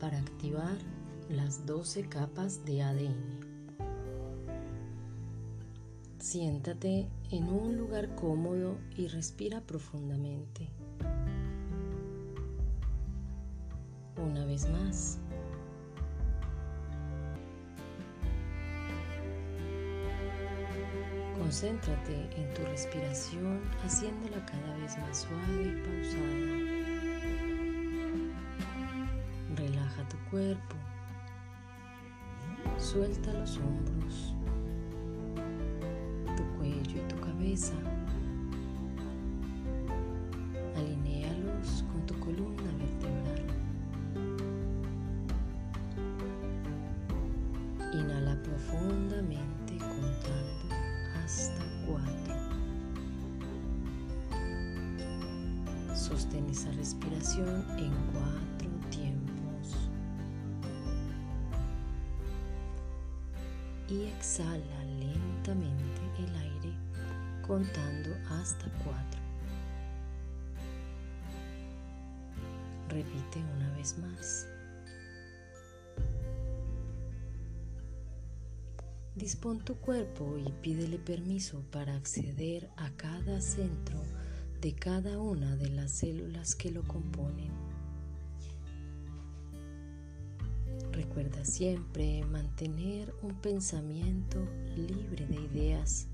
Para activar las 12 capas de ADN. Siéntate en un lugar cómodo y respira profundamente. Una vez más. Concéntrate en tu respiración haciéndola cada vez más suave y pausada. Cuerpo. Suelta los hombros, tu cuello y tu cabeza. Alinéalos con tu columna vertebral. Inhala profundamente contando hasta cuatro. Sostén esa respiración en cuatro Y exhala lentamente el aire contando hasta cuatro. Repite una vez más. Dispón tu cuerpo y pídele permiso para acceder a cada centro de cada una de las células que lo componen. Recuerda siempre mantener un pensamiento libre de ideas.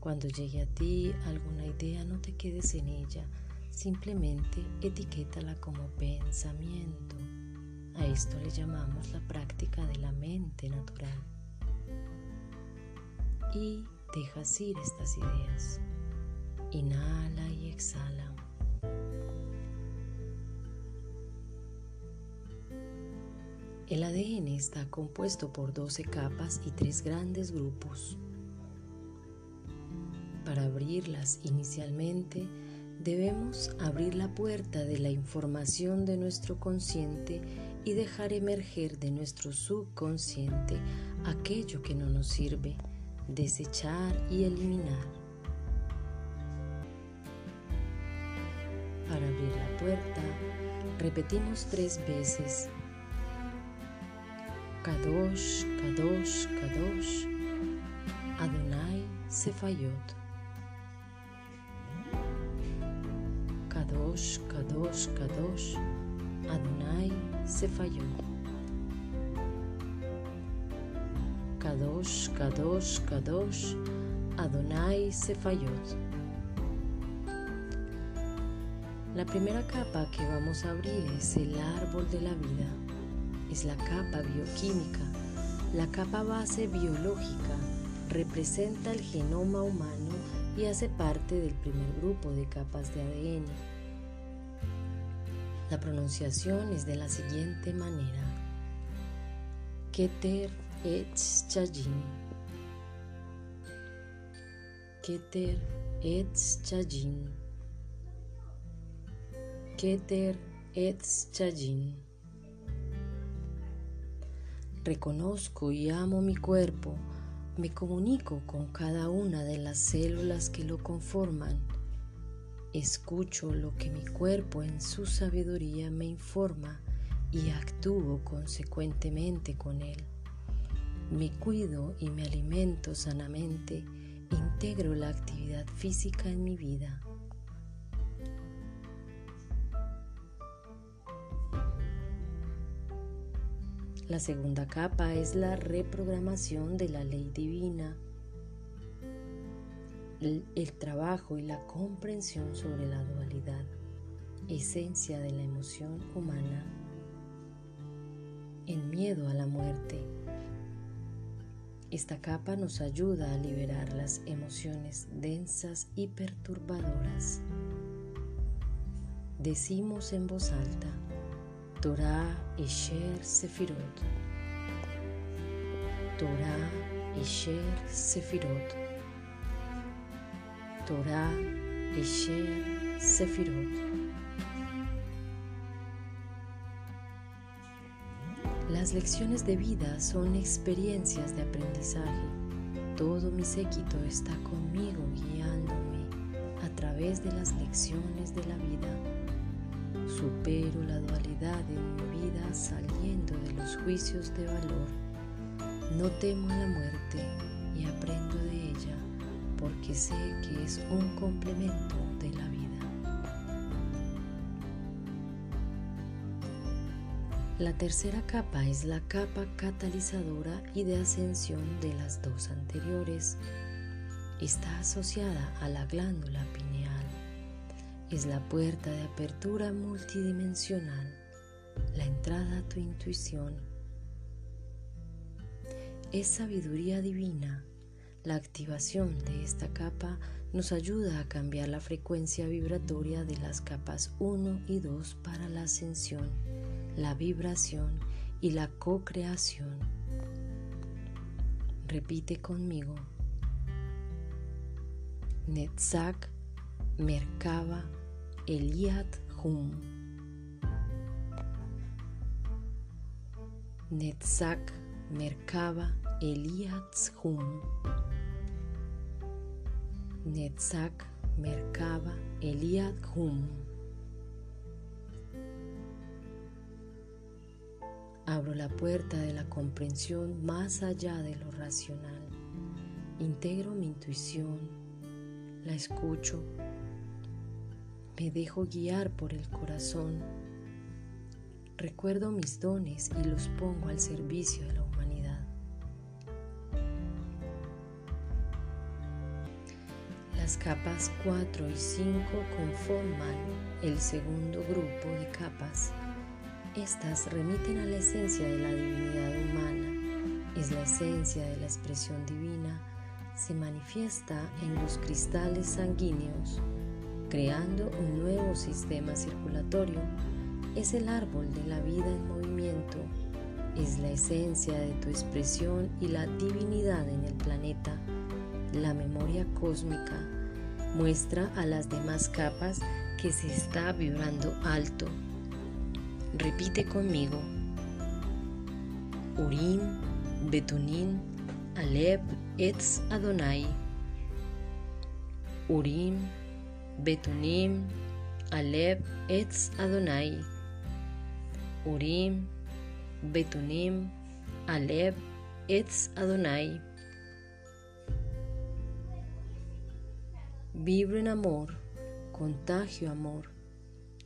Cuando llegue a ti alguna idea no te quedes en ella, simplemente etiquétala como pensamiento. A esto le llamamos la práctica de la mente natural y dejas ir estas ideas. Inhala y exhala. El ADN está compuesto por 12 capas y tres grandes grupos. Para abrirlas inicialmente, debemos abrir la puerta de la información de nuestro consciente y dejar emerger de nuestro subconsciente aquello que no nos sirve desechar y eliminar. Para abrir la puerta, repetimos tres veces. Kadosh, Kadosh, Kadosh, Adonai Sefayot. Kadosh, Kadosh, Kadosh, Adonai Sefayot. Kadosh, Kadosh, Kadosh, Adonai Sefayot. La primera capa que vamos a abrir es el árbol de la vida. Es la capa bioquímica. La capa base biológica representa el genoma humano y hace parte del primer grupo de capas de ADN. La pronunciación es de la siguiente manera. Keter Etz Chajin. Keter Etz Chajin. Keter Etz Chajin. Reconozco y amo mi cuerpo, me comunico con cada una de las células que lo conforman. Escucho lo que mi cuerpo en su sabiduría me informa y actúo consecuentemente con él me cuido y me alimento sanamente, integro la actividad física en mi vida. La segunda capa es la reprogramación de la ley divina, el, trabajo y la comprensión sobre la dualidad, esencia de la emoción humana, el miedo a la muerte, esta capa nos ayuda a liberar las emociones densas y perturbadoras. Decimos en voz alta, Torah Esher Sefirot. Torah Esher Sefirot. Torah Esher Sefirot. Las lecciones de vida son experiencias de aprendizaje. Todo mi séquito está conmigo guiándome a través de las lecciones de la vida. Supero la dualidad en mi vida saliendo de los juicios de valor. No temo la muerte y aprendo de ella porque sé que es un complemento de la vida. La tercera capa es la capa catalizadora y de ascensión de las dos anteriores. Está asociada a la glándula pineal. Es la puerta de apertura multidimensional, la entrada a tu intuición. Es sabiduría divina. La activación de esta capa nos ayuda a cambiar la frecuencia vibratoria de las capas 1 y 2 para la ascensión la vibración y la co-creación. Repite conmigo. Netzach Merkaba Eliat Hum. Netzach Merkaba Eliat Hum. Netzach Merkaba Eliat Hum. Abro la puerta de la comprensión más allá de lo racional. Integro mi intuición, la escucho, me dejo guiar por el corazón. Recuerdo mis dones y los pongo al servicio de la humanidad. Las capas 4 y 5 conforman el segundo grupo de capas estas remiten a la esencia de la divinidad humana. Es la esencia de la expresión divina. Se manifiesta en los cristales sanguíneos, creando un nuevo sistema circulatorio. Es el árbol de la vida en movimiento. Es la esencia de tu expresión y la divinidad en el planeta. La memoria cósmica muestra a las demás capas que se está vibrando alto Repite conmigo. Urim, Betunim, Aleb, Etz Adonai. Urim, Betunim, Aleb, Etz Adonai. Urim, Betunim, Aleb, Etz Adonai. Vibro en amor, contagio amor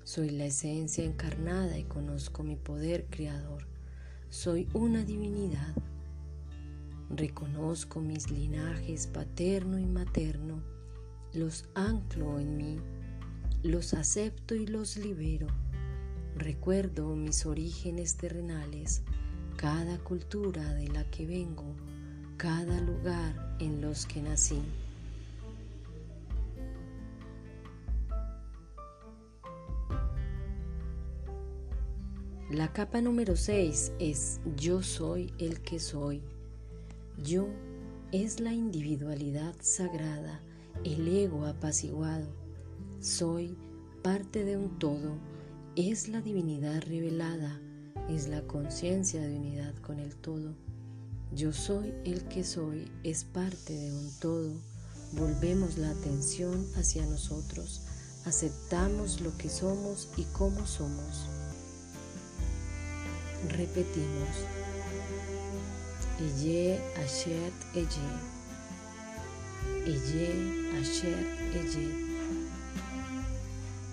soy la esencia encarnada y conozco mi poder creador. Soy una divinidad. Reconozco mis linajes paterno y materno. Los anclo en mí. Los acepto y los libero. Recuerdo mis orígenes terrenales, cada cultura de la que vengo, cada lugar en los que nací. La capa número 6 es yo soy el que soy. Yo es la individualidad sagrada, el ego apaciguado. Soy parte de un todo, es la divinidad revelada, es la conciencia de unidad con el todo. Yo soy el que soy, es parte de un todo. Volvemos la atención hacia nosotros, aceptamos lo que somos y cómo somos. Repetimos. Eye Asher Eye. Eye Asher Eye.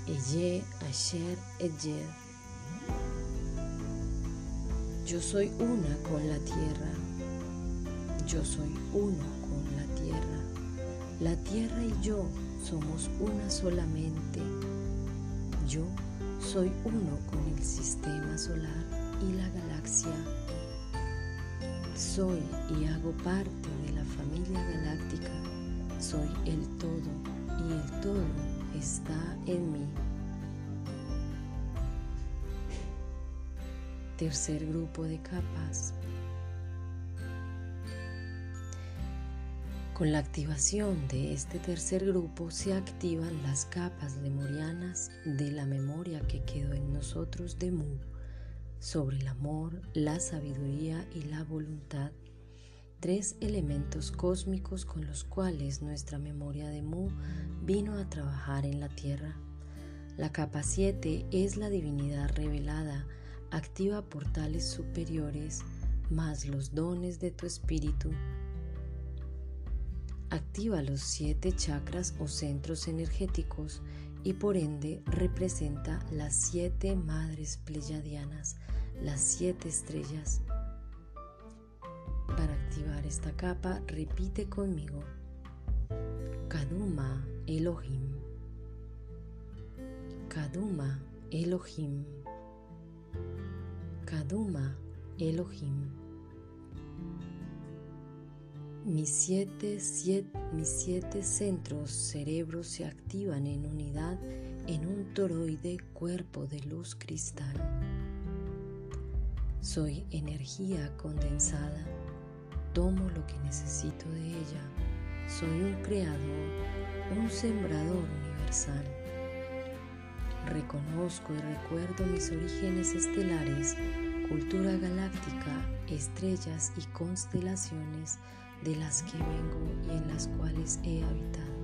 Eye Asher Eye. Yo soy una con la tierra. Yo soy uno con la tierra. La tierra y yo somos una solamente. Yo soy uno con el sistema solar y la galaxia. Soy y hago parte de la familia galáctica. Soy el todo y el todo está en mí. Tercer grupo de capas. Con la activación de este tercer grupo se activan las capas lemurianas de la memoria que quedó en nosotros de Mu sobre el amor, la sabiduría y la voluntad, tres elementos cósmicos con los cuales nuestra memoria de Mu vino a trabajar en la Tierra. La capa 7 es la divinidad revelada, activa portales superiores, más los dones de tu espíritu. Activa los siete chakras o centros energéticos y por ende representa las siete madres pleyadianas, las siete estrellas. Esta capa, repite conmigo. Kaduma Elohim. Kaduma Elohim. Kaduma Elohim. Mis siete, mis siete centros cerebros se activan en unidad en un toroide cuerpo de luz cristal. Soy energía condensada. Tomo lo que necesito de ella. Soy un creador, un sembrador universal. Reconozco y recuerdo mis orígenes estelares, cultura galáctica, estrellas y constelaciones de las que vengo y en las cuales he habitado.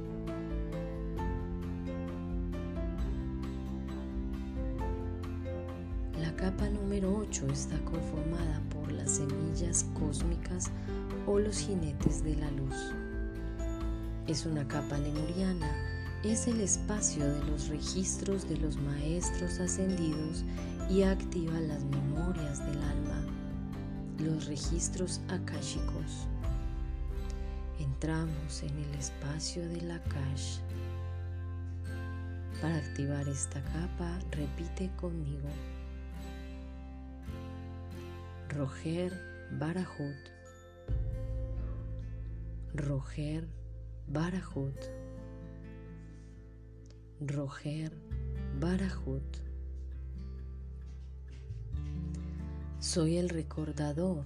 8 está conformada por las semillas cósmicas o los jinetes de la luz. Es una capa lemuriana, es el espacio de los registros de los maestros ascendidos y activa las memorias del alma, los registros akáshicos entramos en el espacio de la cache. Para activar esta capa, repite conmigo. Roger Barahut. Roger Barahut. Roger Barahut. Soy el recordador,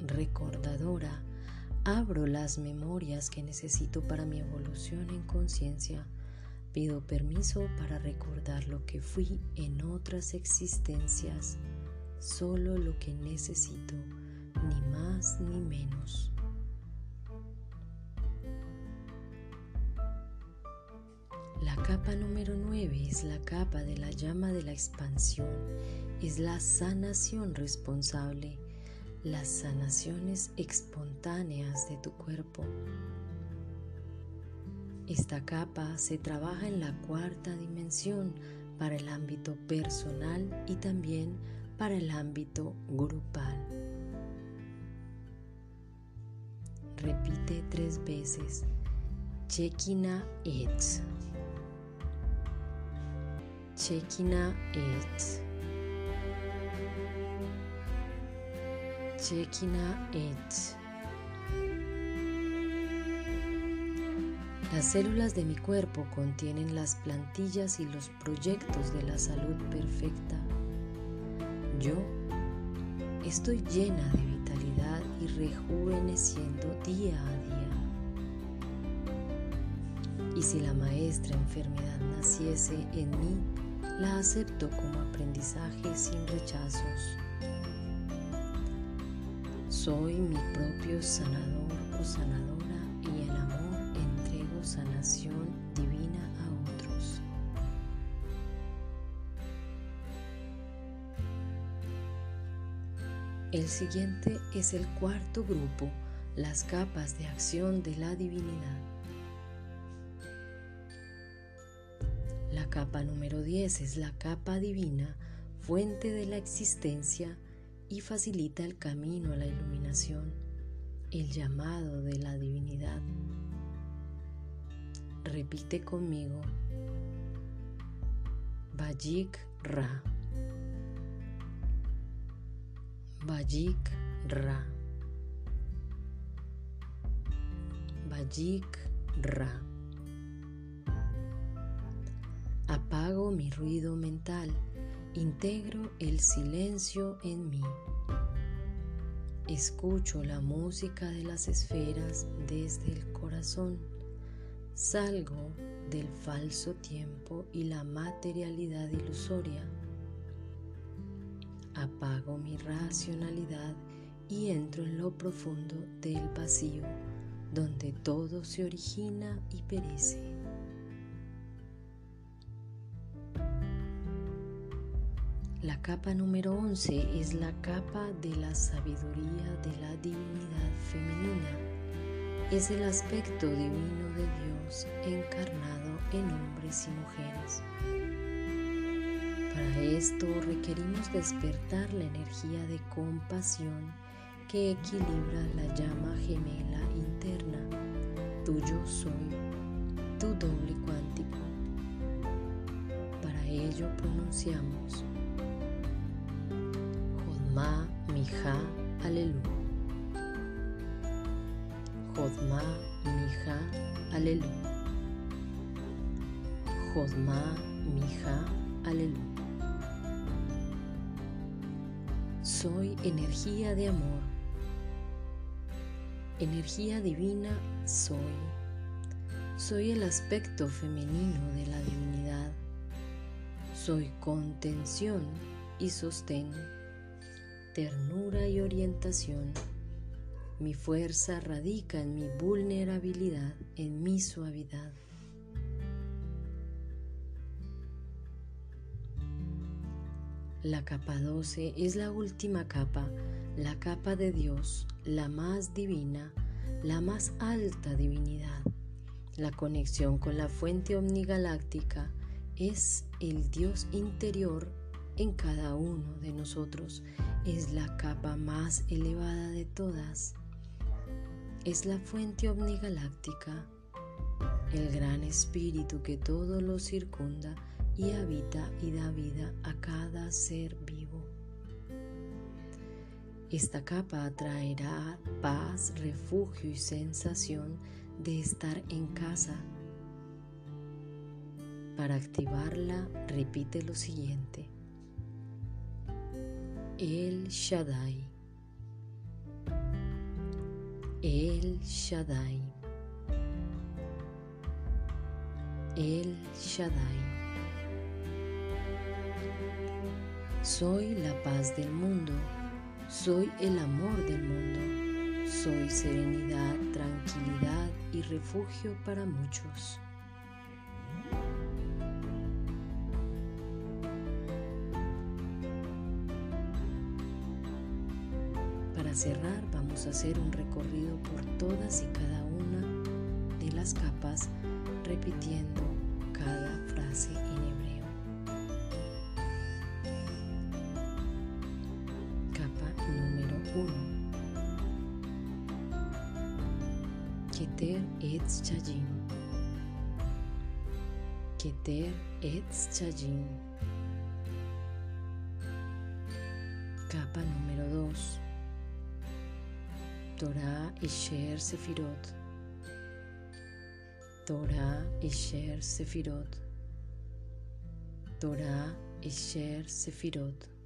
recordadora Abro las memorias que necesito para mi evolución en conciencia. Pido permiso para recordar lo que fui en otras existencias, solo lo que necesito, ni más ni menos. La capa número 9 es la capa de la llama de la expansión, es la sanación responsable las sanaciones espontáneas de tu cuerpo. Esta capa se trabaja en la cuarta dimensión para el ámbito personal y también para el ámbito grupal. Repite tres veces. Chekina et. Chekina et. Las células de mi cuerpo contienen las plantillas y los proyectos de la salud perfecta. Yo estoy llena de vitalidad y rejuveneciendo día a día. Y si la maestra enfermedad naciese en mí, la acepto como aprendizaje sin rechazos. Soy mi propio sanador o sanadora y en El siguiente es el cuarto grupo, las capas de acción de la divinidad. La capa número 10 es la capa divina, fuente de la existencia, y facilita el camino a la iluminación, el llamado de la divinidad. Repite conmigo. Bajik Ra. Bajik Ra. Bajik Ra. Apago mi ruido mental Integro el silencio en mí. Escucho la música de las esferas desde el corazón. Salgo del falso tiempo y la materialidad ilusoria. Apago mi racionalidad y entro en lo profundo del vacío, donde todo se origina y perece. La capa número 11 es la capa de la sabiduría de la divinidad femenina. Es el aspecto divino de Dios encarnado en hombres y mujeres. Para esto requerimos despertar la energía de compasión que equilibra la llama gemela interna, tu yo soy, tu doble cuántico. Para ello pronunciamos Jodma Mija Alelu. Jodma Mija Alelu. Jodma Mija Alelu. Soy energía de amor energía divina soy. Soy el aspecto femenino de la divinidad. Soy contención y sostén, ternura y orientación. Mi fuerza radica en mi vulnerabilidad, en mi suavidad. La capa 12 es la última capa, la capa de Dios, la más divina, la más alta divinidad. La conexión con la fuente omnigaláctica es el Dios interior en cada uno de nosotros. Es la capa más elevada de todas. Es la fuente omnigaláctica, el gran espíritu que todo lo circunda y habita y da vida a cada ser vivo. Esta capa atraerá paz, refugio y sensación de estar en casa. Para activarla, repite lo siguiente. El Shaddai. El Shaddai. El Shaddai. Soy la paz del mundo, soy el amor del mundo, soy serenidad, tranquilidad y refugio para muchos. Para cerrar vamos a hacer un recorrido por todas y cada una de las capas repitiendo cada frase en hebreo. Keter Etz Chayim. Keter Etz Chayim. Capa número 2. Torah Isher Sefirot. Torah Isher Sefirot. Torah Isher Sefirot.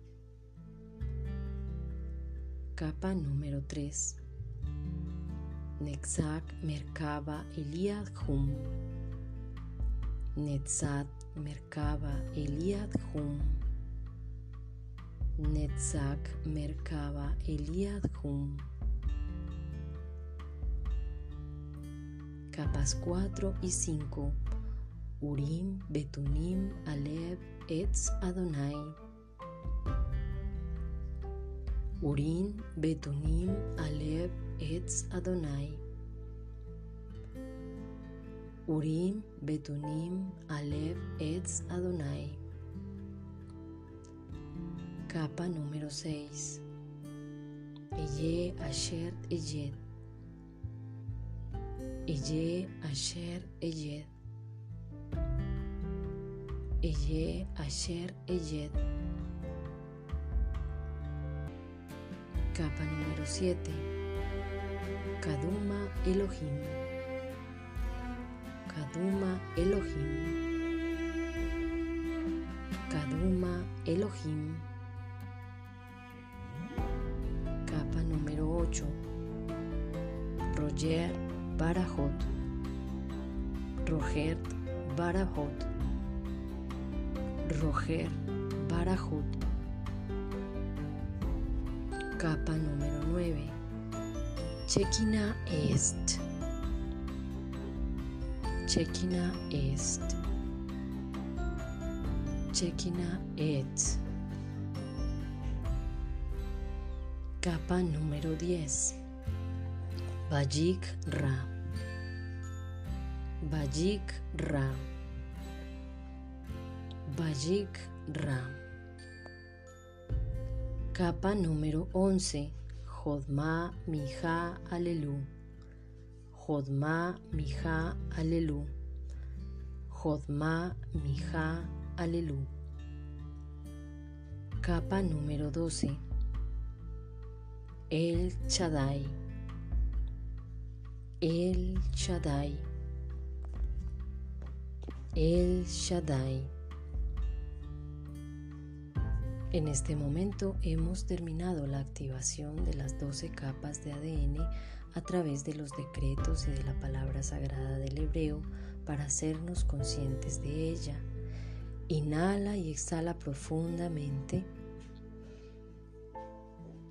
Capa número 3. Netzak Merkaba Eliad Hum. Netzat Merkaba Eliad Hum. Netzak Merkaba Eliad Hum. Capas 4 y 5. Urim, Betunim, Aleb, Etz Adonai. Urim, Betunim, Aleb, Etz Adonai. Urim, Betunim, Aleb, Etz Adonai. Capa número 6. Eye Asher Eyed. Eye Asher Eyed. Eye Asher Eyed. Capa número 7. Kaduma Elohim. Kaduma Elohim. Kaduma Elohim. Capa número 8. Roger Barajot. Roger Barajot. Roger Barajot. Capa número 9. Chekina Est. Chekina Est. Chekina Est. Capa número 10. Bajik Ra. Bajik Ra. Bajik Ra. Capa número 11. Jodma Mija Alelu. Jodma Mija Alelu. Jodma Mija Alelu. Capa número 12. El Shaddai. El Shaddai. El Shaddai. En este momento hemos terminado la activación de las 12 capas de ADN a través de los decretos y de la palabra sagrada del hebreo para hacernos conscientes de ella. Inhala y exhala profundamente.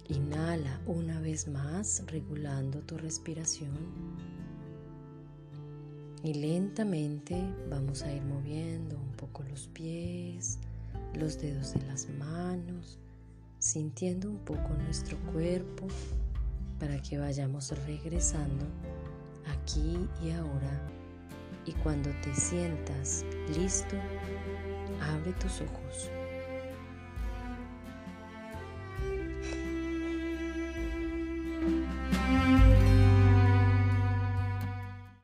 Inhala una vez más regulando tu respiración. Y lentamente vamos a ir moviendo un poco los pies, los dedos de las manos, sintiendo un poco nuestro cuerpo para que vayamos regresando aquí y ahora. Y cuando te sientas listo, abre tus ojos.